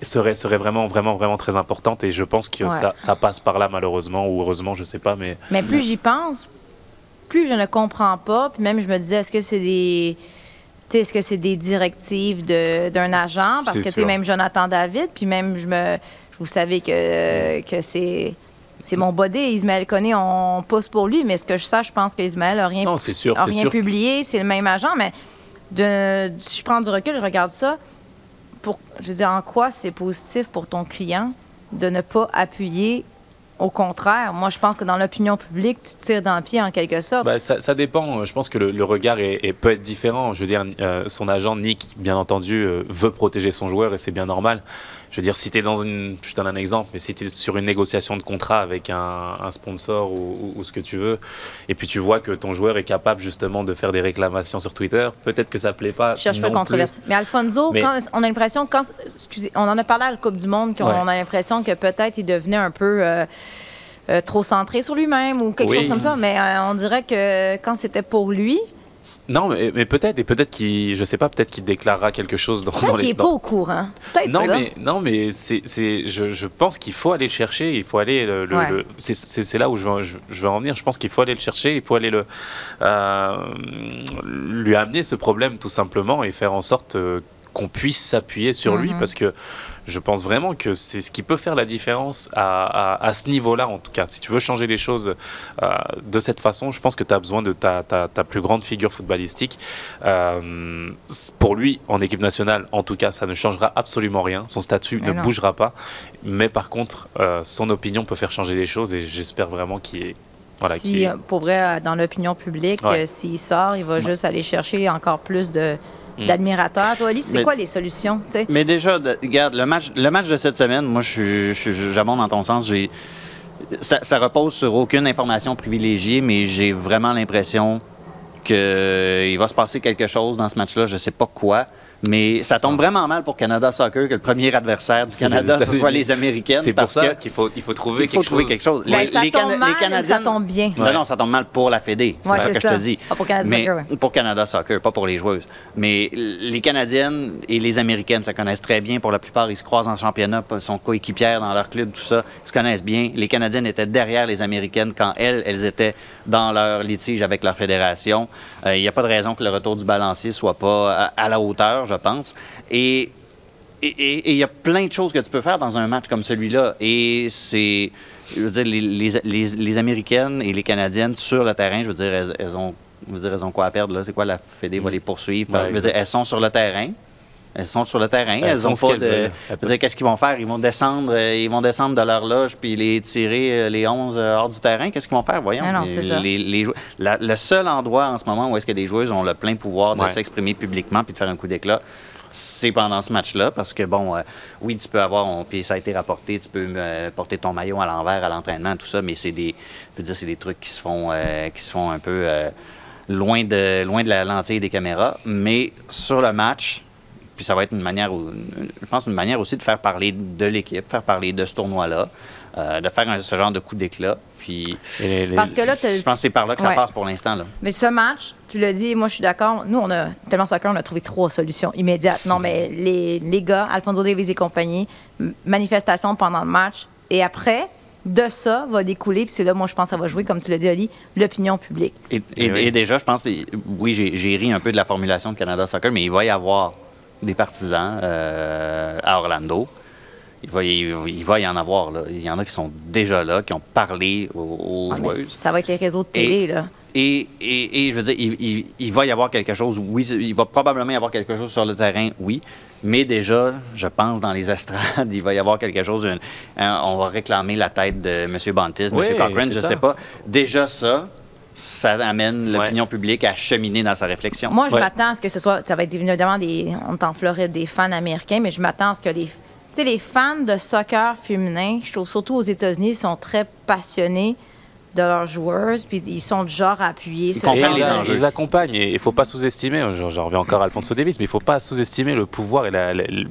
serait, serait vraiment, vraiment, vraiment très importante et je pense que Ouais. ça, ça passe par là, malheureusement, ou heureusement, je sais pas, mais Mais plus j'y pense, plus je ne comprends pas. Puis même, je me disais, est-ce que c'est des. Est-ce que c'est des directives de- d'un agent? Parce que, même Jonathan David, puis même, je me. Vous savez que, que c'est. C'est mon body, Ismaël Koné, on pousse pour lui, mais ce que je sache, je pense qu'Ismaël n'a rien, non, c'est sûr, a rien sûr. publié, c'est le même agent, mais de, si je prends du recul, je regarde ça, pour, je veux dire, en quoi c'est positif pour ton client de ne pas appuyer au contraire, moi, je pense que dans l'opinion publique, tu tires dans le pied en quelque sorte. Bah, ça, ça dépend. Je pense que le, le regard est, est- peut être différent. Je veux dire, euh, son agent Nick, bien entendu, euh, veut protéger son joueur et c'est bien normal. Je veux dire, si tu es dans une. Je te donne un exemple, mais si tu es sur une négociation de contrat avec un, un sponsor ou, ou- ou ce que tu veux, et puis tu vois que ton joueur est capable justement de faire des réclamations sur Twitter, peut-être que ça plaît pas. Je cherche pas controverse. Mais Alfonso, Mais- quand- on a l'impression, quand, excusez, on en a parlé à la Coupe du Monde, qu'on Ouais. a l'impression que peut-être il devenait un peu euh, euh, trop centré sur lui-même ou quelque Oui. chose comme ça. Mais euh, on dirait que quand c'était pour lui. Non, mais, mais peut-être, et peut-être qu'il. Je sais pas, peut-être qu'il déclarera quelque chose dans, dans les. n'est pas au courant. Peut-être Non ça. mais, non, mais c'est, c'est, je, je pense qu'il faut aller le chercher. Il faut aller le, le- Ouais. le- c'est, là où je veux, je, je veux en venir. Je pense qu'il faut aller le chercher. Il faut aller le, euh, lui amener ce problème tout simplement et faire en sorte euh, qu'on puisse s'appuyer sur lui Mhm. parce que je pense vraiment que c'est ce qui peut faire la différence à, à- à ce niveau-là, en tout cas. Si tu veux changer les choses euh, de cette façon, je pense que tu as besoin de ta, ta- ta plus grande figure footballistique. Euh, pour lui, en équipe nationale, en tout cas, ça ne changera absolument rien. Son statut Mais ne non. bougera pas. Mais par contre, euh, son opinion peut faire changer les choses et j'espère vraiment qu'il est. Voilà, si, euh, pour vrai, dans l'opinion publique, Ouais. s'il sort, il va juste aller chercher encore plus de Mm. d'admirateurs. Toi, Alice, c'est quoi les solutions? Mais déjà, de- regarde, le match, le match de cette semaine, moi, j'abonde dans ton sens. J'ai, ça, ça repose sur aucune information privilégiée, mais j'ai vraiment l'impression qu'il va se passer quelque chose dans ce match-là. Je sais pas quoi. Mais ça tombe vraiment mal pour Canada Soccer que le premier adversaire du Canada, ce soit les Américaines. C'est pour parce ça qu'il faut, il faut trouver il faut quelque trouver chose. quelque chose. Ben, Les- ça les tombe mal les Canadiens- ça tombe bien? Non, non, ça tombe mal pour la Fédé. C'est Ouais, ça que je te dis. Ah, pour Canada Mais Soccer, ouais. pour Canada Soccer, pas pour les joueuses. Mais les Canadiennes et les Américaines se connaissent très bien. Pour la plupart, ils se croisent en championnat, ils sont coéquipières dans leur club, tout ça. Ils se connaissent bien. Les Canadiennes étaient derrière les Américaines quand elles, elles étaient dans leur litige avec leur fédération. Euh, Il n'y a pas de raison que le retour du balancier soit pas à, à la hauteur, je pense. Et il y a plein de choses que tu peux faire dans un match comme celui-là. Et c'est. Je veux dire, les, les- les- les Américaines et les Canadiennes sur le terrain, je veux dire, elles, elles ont, je veux dire, elles ont quoi à perdre. là? C'est quoi la Fédé va les poursuivre? Ouais, je veux dire, elles sont sur le terrain. Elles sont sur le terrain. Elles Elles font ont ce pas de. qu'est-ce qu'ils vont faire? Ils vont descendre, euh, ils vont descendre de leur loge puis les tirer euh, les 11 euh, hors du terrain. Qu'est-ce qu'ils vont faire? Voyons. Ah non, Les- c'est ça. les- les jou- la- le seul endroit en ce moment où est-ce que des joueuses ont le plein pouvoir de Ouais. s'exprimer publiquement puis de faire un coup d'éclat, c'est pendant ce match-là, parce que, bon, euh, oui, tu peux avoir, on- puis ça a été rapporté, tu peux euh, porter ton maillot à l'envers à l'entraînement, tout ça, mais c'est des, je veux dire, c'est des trucs qui se font, euh, qui se font un peu euh, loin, de, loin de la lentille des caméras. Mais sur le match, puis ça va être une manière, où- je pense, une manière aussi de faire parler de l'équipe, faire parler de ce tournoi-là, euh, de faire un- ce genre de coup d'éclat. Puis, Et les- les- Parce que là, je pense que c'est par là que ça passe pour l'instant. Là. Mais ce match, tu l'as dit, moi je suis d'accord. Nous, on a tellement soccer, on a trouvé trois solutions immédiates. Non, mais les, les gars, Alfonso Davies et compagnie, manifestation pendant le match. Et après, de ça va découler, puis c'est là, moi je pense que ça va jouer, comme tu l'as dit, Oli, l'opinion publique. Et, et- oui. et déjà, je pense, oui, j'ai j'ai ri un peu de la formulation de Canada Soccer, mais il va y avoir des partisans euh, à Orlando. Il va, y, il va y en avoir. Là. Il y en a qui sont déjà là, qui ont parlé aux, aux Ah, mais joueuses. ça va être les réseaux de télé, là. Et, et- et je veux dire, il, il- il va y avoir quelque chose, oui, il va probablement y avoir quelque chose sur le terrain, oui, mais déjà, je pense, dans les estrades, il va y avoir quelque chose, une- on va réclamer la tête de M. Bantis, Oui, M. Cochrane, je ça. sais pas. Déjà ça, ça amène l'opinion publique à cheminer dans sa réflexion. Moi, je Ouais. m'attends à ce que ce soit. Ça va être évidemment des. On est en Floride, des fans américains, mais je m'attends à ce que les. Tu sais, les fans de soccer féminin, je trouve surtout aux États-Unis, sont très passionnés de leurs joueuses, puis ils sont du genre à appuyer ce comprennent les ils, enjeux. ils accompagnent et il faut pas sous-estimer, hein, j'en reviens encore à Alfonso Davis, mais il faut pas sous-estimer le pouvoir et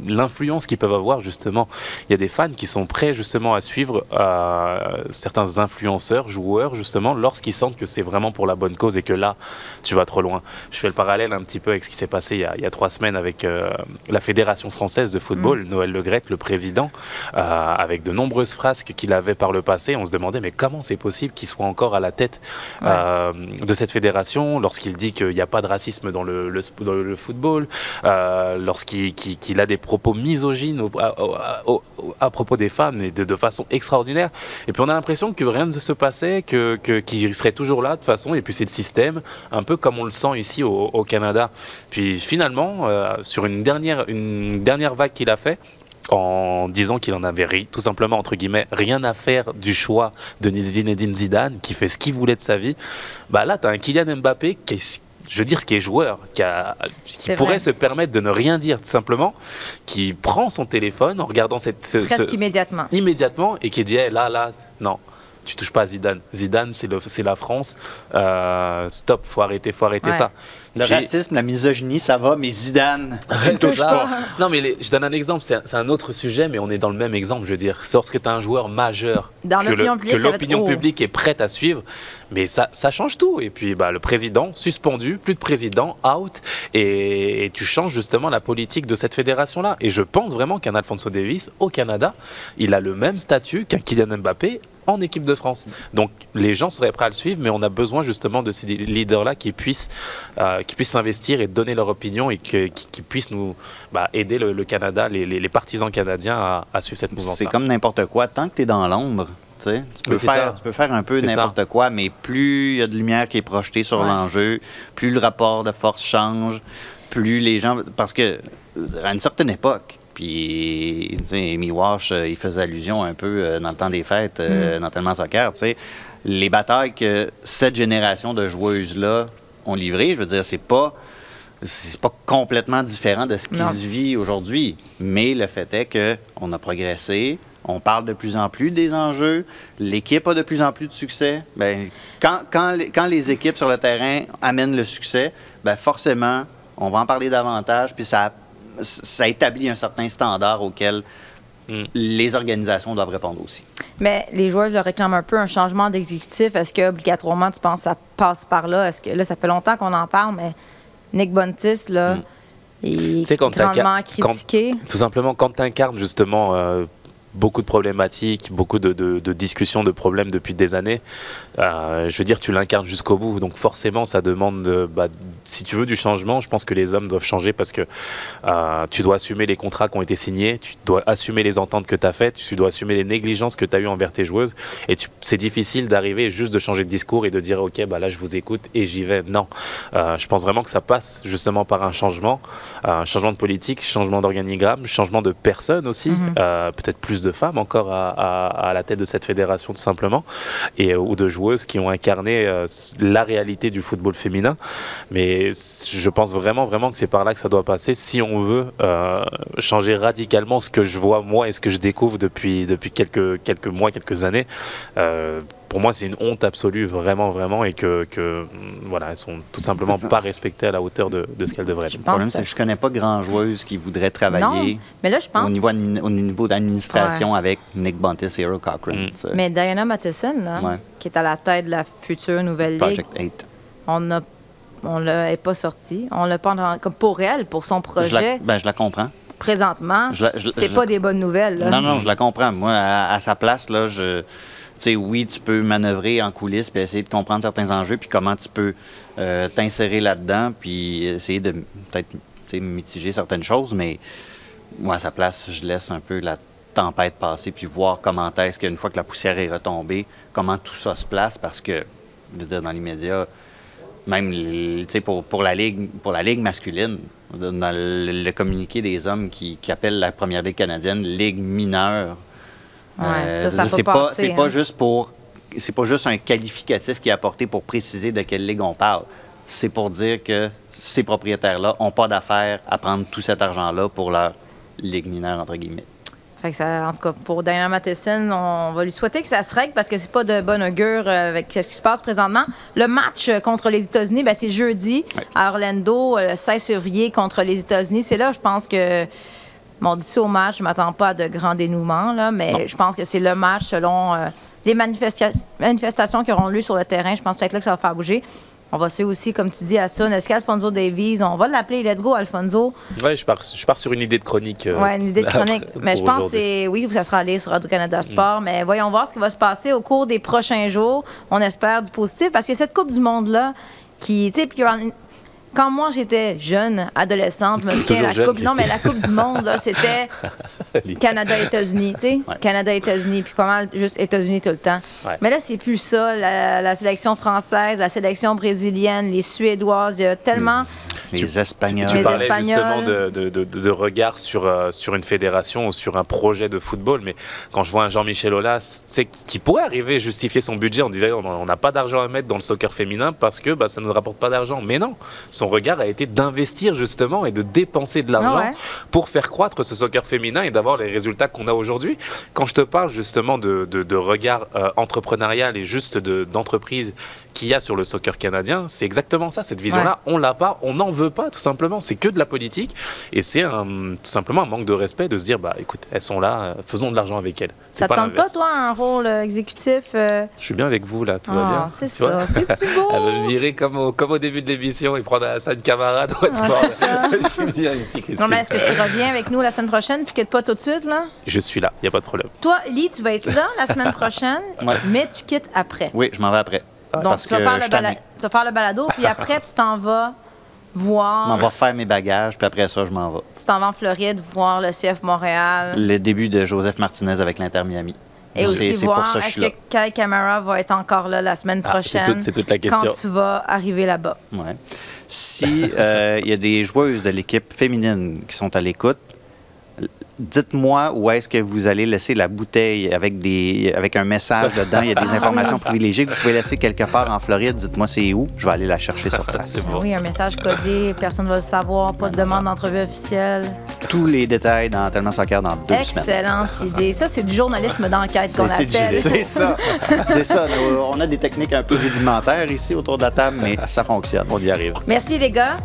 l'influence qu'ils peuvent avoir justement. Il y a des fans qui sont prêts justement à suivre euh, certains influenceurs, joueurs justement, lorsqu'ils sentent que c'est vraiment pour la bonne cause et que là, tu vas trop loin. Je fais le parallèle un petit peu avec ce qui s'est passé il y, a, il y a trois semaines avec euh, la Fédération française de football, Noël Legrette, le président, euh, avec de nombreuses frasques qu'il avait par le passé. On se demandait mais comment c'est possible qu'il soit encore à la tête euh, de cette fédération lorsqu'il dit qu'il n'y a pas de racisme dans le, le sp- dans le football, euh, lorsqu'il qu'il- qu'il a des propos misogynes au- à, au- au- à propos des femmes et de, de façon extraordinaire. Et puis on a l'impression que rien ne se passait, que que- qu'il serait toujours là de toute façon. Et puis c'est le système, un peu comme on le sent ici au, au Canada. Puis finalement, euh, sur une dernière, une dernière vague qu'il a fait, en disant qu'il en avait ri- tout simplement entre guillemets rien à faire du choix de Zinedine Zidane qui fait ce qu'il voulait de sa vie bah là tu as un Kylian Mbappé qui est je veux dire qui est joueur qui, a- qui C'est pourrait vrai. se permettre de ne rien dire tout simplement qui prend son téléphone en regardant cette ce- immédiatement. immédiatement et qui dit Eh, là là non tu touches pas à Zidane Zidane c'est le c'est la France Euh, stop faut arrêter faut arrêter Ouais. ça Le J'ai- racisme, la misogynie, ça va, mais Zidane, tu ne pas. Non, mais les- je donne un exemple, c'est un, c'est un autre sujet, mais on est dans le même exemple, je veux dire. Lorsque tu as un joueur majeur, Dans que le- l'opinion être publique est prête à suivre, mais ça, ça change tout. Et puis, bah, le président, suspendu, plus de président, out, et, et tu changes justement la politique de cette fédération-là. Et je pense vraiment qu'un Alfonso Davis, au Canada, il a le même statut qu'un Kylian Mbappé en équipe de France. Donc les gens seraient prêts à le suivre, mais on a besoin justement de ces leaders-là qui puissent euh, qui puissent s'investir et donner leur opinion et que- qui, qui puissent nous bah, aider le, le Canada, les, les- les partisans canadiens à, à suivre cette mouvance. C'est comme n'importe quoi. Tant que tu es dans l'ombre, tu sais, tu peux, faire, ça. tu peux faire un peu n'importe quoi, mais plus il y a de lumière qui est projetée sur Ouais. l'enjeu, plus le rapport de force change, plus les gens. Parce que à une certaine époque, puis, Amy Walsh, euh, il faisait allusion un peu euh, dans le temps des fêtes, euh, dans Tellement Soccer, tu sais, les batailles que cette génération de joueuses-là ont livrées, je veux dire, c'est pas. C'est pas complètement différent de ce qui se vit aujourd'hui, mais le fait est que on a progressé, on parle de plus en plus des enjeux, l'équipe a de plus en plus de succès. Ben, quand, quand, les, quand les équipes sur le terrain amènent le succès, ben forcément, on va en parler davantage, puis ça, ça établit un certain standard auquel Mm. les organisations doivent répondre aussi. Mais les joueurs le réclament un peu un changement d'exécutif. Est-ce que obligatoirement tu penses que ça passe par là? Est-ce que là, ça fait longtemps qu'on en parle, mais Nick Bontis, là, Mm. est grandement quand- critiqué. Tout simplement, quand tu incarnes justement euh, beaucoup de problématiques, beaucoup de, de- de discussions, de problèmes depuis des années, euh, je veux dire, tu l'incarnes jusqu'au bout. Donc forcément, ça demande, de- bah, si tu veux du changement, je pense que les hommes doivent changer parce que euh, tu dois assumer les contrats qui ont été signés, tu dois assumer les ententes que tu as faites, tu dois assumer les négligences que tu as eues envers tes joueuses. Et c'est difficile d'arriver juste de changer de discours et de dire, OK, bah là, je vous écoute et j'y vais. Non. Euh, je pense vraiment que ça passe justement par un changement, un changement de politique, changement d'organigramme, changement de personnes aussi, euh, peut-être plus de femmes encore à, la tête de cette fédération tout simplement, et, euh, ou de joueuses qui ont incarné euh, la réalité du football féminin. Mais je pense vraiment, vraiment que c'est par là que ça doit passer si on veut euh, changer radicalement ce que je vois moi et ce que je découvre depuis, depuis quelques, quelques mois, quelques années. Pour moi, c'est une honte absolue, vraiment, vraiment, et que, que mm, voilà, elles sont tout simplement pas respectées à la hauteur de, de ce qu'elles devraient être. Je Le pense problème, c'est que je connais pas grand joueuse qui voudrait Non, travailler mais là, je au pense. niveau, au niveau d'administration avec Nick Bontis et Hero Cochran. Mm. Mais Diana Matheson, là, Ouais. qui est à la tête de la future nouvelle ligue, Project 8. on a on l'a est pas sorti. On l'a pas en- comme pour elle, pour son Je la, projet. ben, je la comprends. Présentement, c'est pas des bonnes nouvelles. là. Non, non, je la comprends. Moi, à, à sa place, là, je. Sais, oui, tu peux manœuvrer en coulisses puis essayer de comprendre certains enjeux, puis comment tu peux euh, t'insérer là-dedans, puis essayer de peut-être mitiger certaines choses, mais moi, à sa place, je laisse un peu la tempête passer, puis voir comment est-ce qu'une fois que la poussière est retombée, comment tout ça se place, parce que, je veux dire, dans l'immédiat, même pour, pour, la ligue, masculine, dans le, le communiqué des hommes qui, qui appellent la première ligue canadienne ligue mineure. Ouais, euh, ça, ça c'est pas, c'est pas hein. juste pour, c'est pas juste un qualificatif qui est apporté pour préciser de quelle ligue on parle. C'est pour dire que ces propriétaires-là n'ont pas d'affaires à prendre tout cet argent-là pour leur ligue mineure entre guillemets. Fait que ça, en tout cas, pour Diana Matheson, on va lui souhaiter que ça se règle parce que c'est pas de bon augure euh, avec ce qui se passe présentement. Le match euh, contre les États-Unis, ben, c'est jeudi Ouais. à Orlando, le 16 février contre les États-Unis. C'est là, je pense que. Bon, d'ici au match, je m'attends pas à de grands dénouements, là, mais Non. je pense que c'est le match selon euh, les manifestations qui auront lieu sur le terrain. Je pense peut-être là que ça va faire bouger. On va suivre aussi, comme tu dis, à Sun. Est-ce qu'Alfonso Davies, on va l'appeler Let's Go Alfonso? Ouais, je pars, je pars sur une idée de chronique. euh, Oui, une idée de chronique. Mais je pense que. Oui, ça sera allé sur Radio-Canada Sport. Mais voyons voir ce qui va se passer au cours des prochains jours. On espère du positif parce que cette Coupe du Monde-là, qui. Tu sais, quand moi j'étais jeune, adolescente, je me souviens, la jeune, coupe. Non, mais la Coupe du Monde, là, c'était Canada-États-Unis, tu sais. Ouais. Canada-États-Unis, puis pas mal juste États-Unis tout le temps. Ouais. Mais là, c'est plus ça. La, la sélection française, la sélection brésilienne, les Suédoises, il y a tellement. Les Espagnols. Tu Les parlais Espagnols. justement de, de, de- de regard sur, euh, sur une fédération ou sur un projet de football, mais quand je vois un Jean-Michel Aulas tu sais, qui qui pourrait arriver à justifier son budget en disant on n'a pas d'argent à mettre dans le soccer féminin parce que bah, ça ne nous rapporte pas d'argent. Mais non, son regard a été d'investir justement et de dépenser de l'argent Ah ouais. pour faire croître ce soccer féminin et d'avoir les résultats qu'on a aujourd'hui. Quand je te parle justement de, de- de regard euh, entrepreneurial et juste de- d'entreprise qu'il y a sur le soccer canadien, c'est exactement ça. Cette vision-là, on l'a pas, on n'en veut pas tout simplement. C'est que de la politique et c'est tout simplement un manque de respect de se dire bah écoute, elles sont là, euh, faisons de l'argent avec elles. C'est Ça te tente pas, toi, un rôle euh, exécutif? euh, Je suis bien avec vous là, tout Ah, va bien. c'est ça. C'est-tu beau? Elle va me virer comme au, comme au début de l'émission et prendre un Hassan Camara doit être Ouais, mort. Je suis bien ici, Christine. Non, mais est-ce que tu reviens avec nous la semaine prochaine? Tu quittes pas tout de suite, là? Je suis là, il n'y a pas de problème. Toi, Lee, tu vas être là la semaine prochaine, Ouais. mais tu quittes après. Oui, je m'en vais après. Donc, parce tu vas, que faire je le suis bala- tanné. tu vas faire le balado, puis après, tu t'en vas Je m'en voir. vais faire mes bagages, puis après ça, je m'en vais. Tu t'en vas en Floride voir le CF Montréal. Le début de Joseph Martinez avec l'Inter Miami. Et aussi c'est voir, que est-ce suis là. que Kai Camara va être encore là la semaine Ah, c'est prochaine? c'est toute la question. Quand tu vas arriver là-bas. Ouais. Si euh, il y a des joueuses de l'équipe féminine qui sont à l'écoute, dites-moi où est-ce que vous allez laisser la bouteille avec des avec un message dedans. Il y a des informations privilégiées que vous pouvez laisser quelque part en Floride. Dites-moi c'est où. Je vais aller la chercher sur place. Bon. Oui, un message codé, personne ne va le savoir, pas de demande d'entrevue officielle. Tous les détails dans Tellement Soccer dans deux semaines. Excellente idée. Ça, c'est du journalisme d'enquête qu'on appelle. c'est ça. C'est ça. Nous, On a des techniques un peu rudimentaires ici autour de la table, mais ça fonctionne. On y arrive. Merci les gars.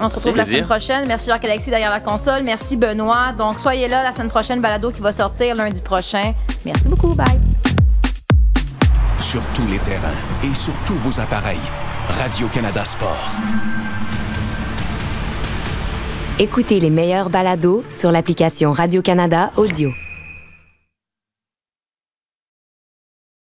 On se retrouve la plaisir. semaine prochaine. Merci Jacques-Alexis derrière la console. Merci Benoît. Donc soyez là la semaine prochaine, balado qui va sortir lundi prochain. Merci beaucoup. Bye. Sur tous les terrains et sur tous vos appareils. Radio-Canada Sport. Écoutez les meilleurs balados sur l'application Radio-Canada Audio.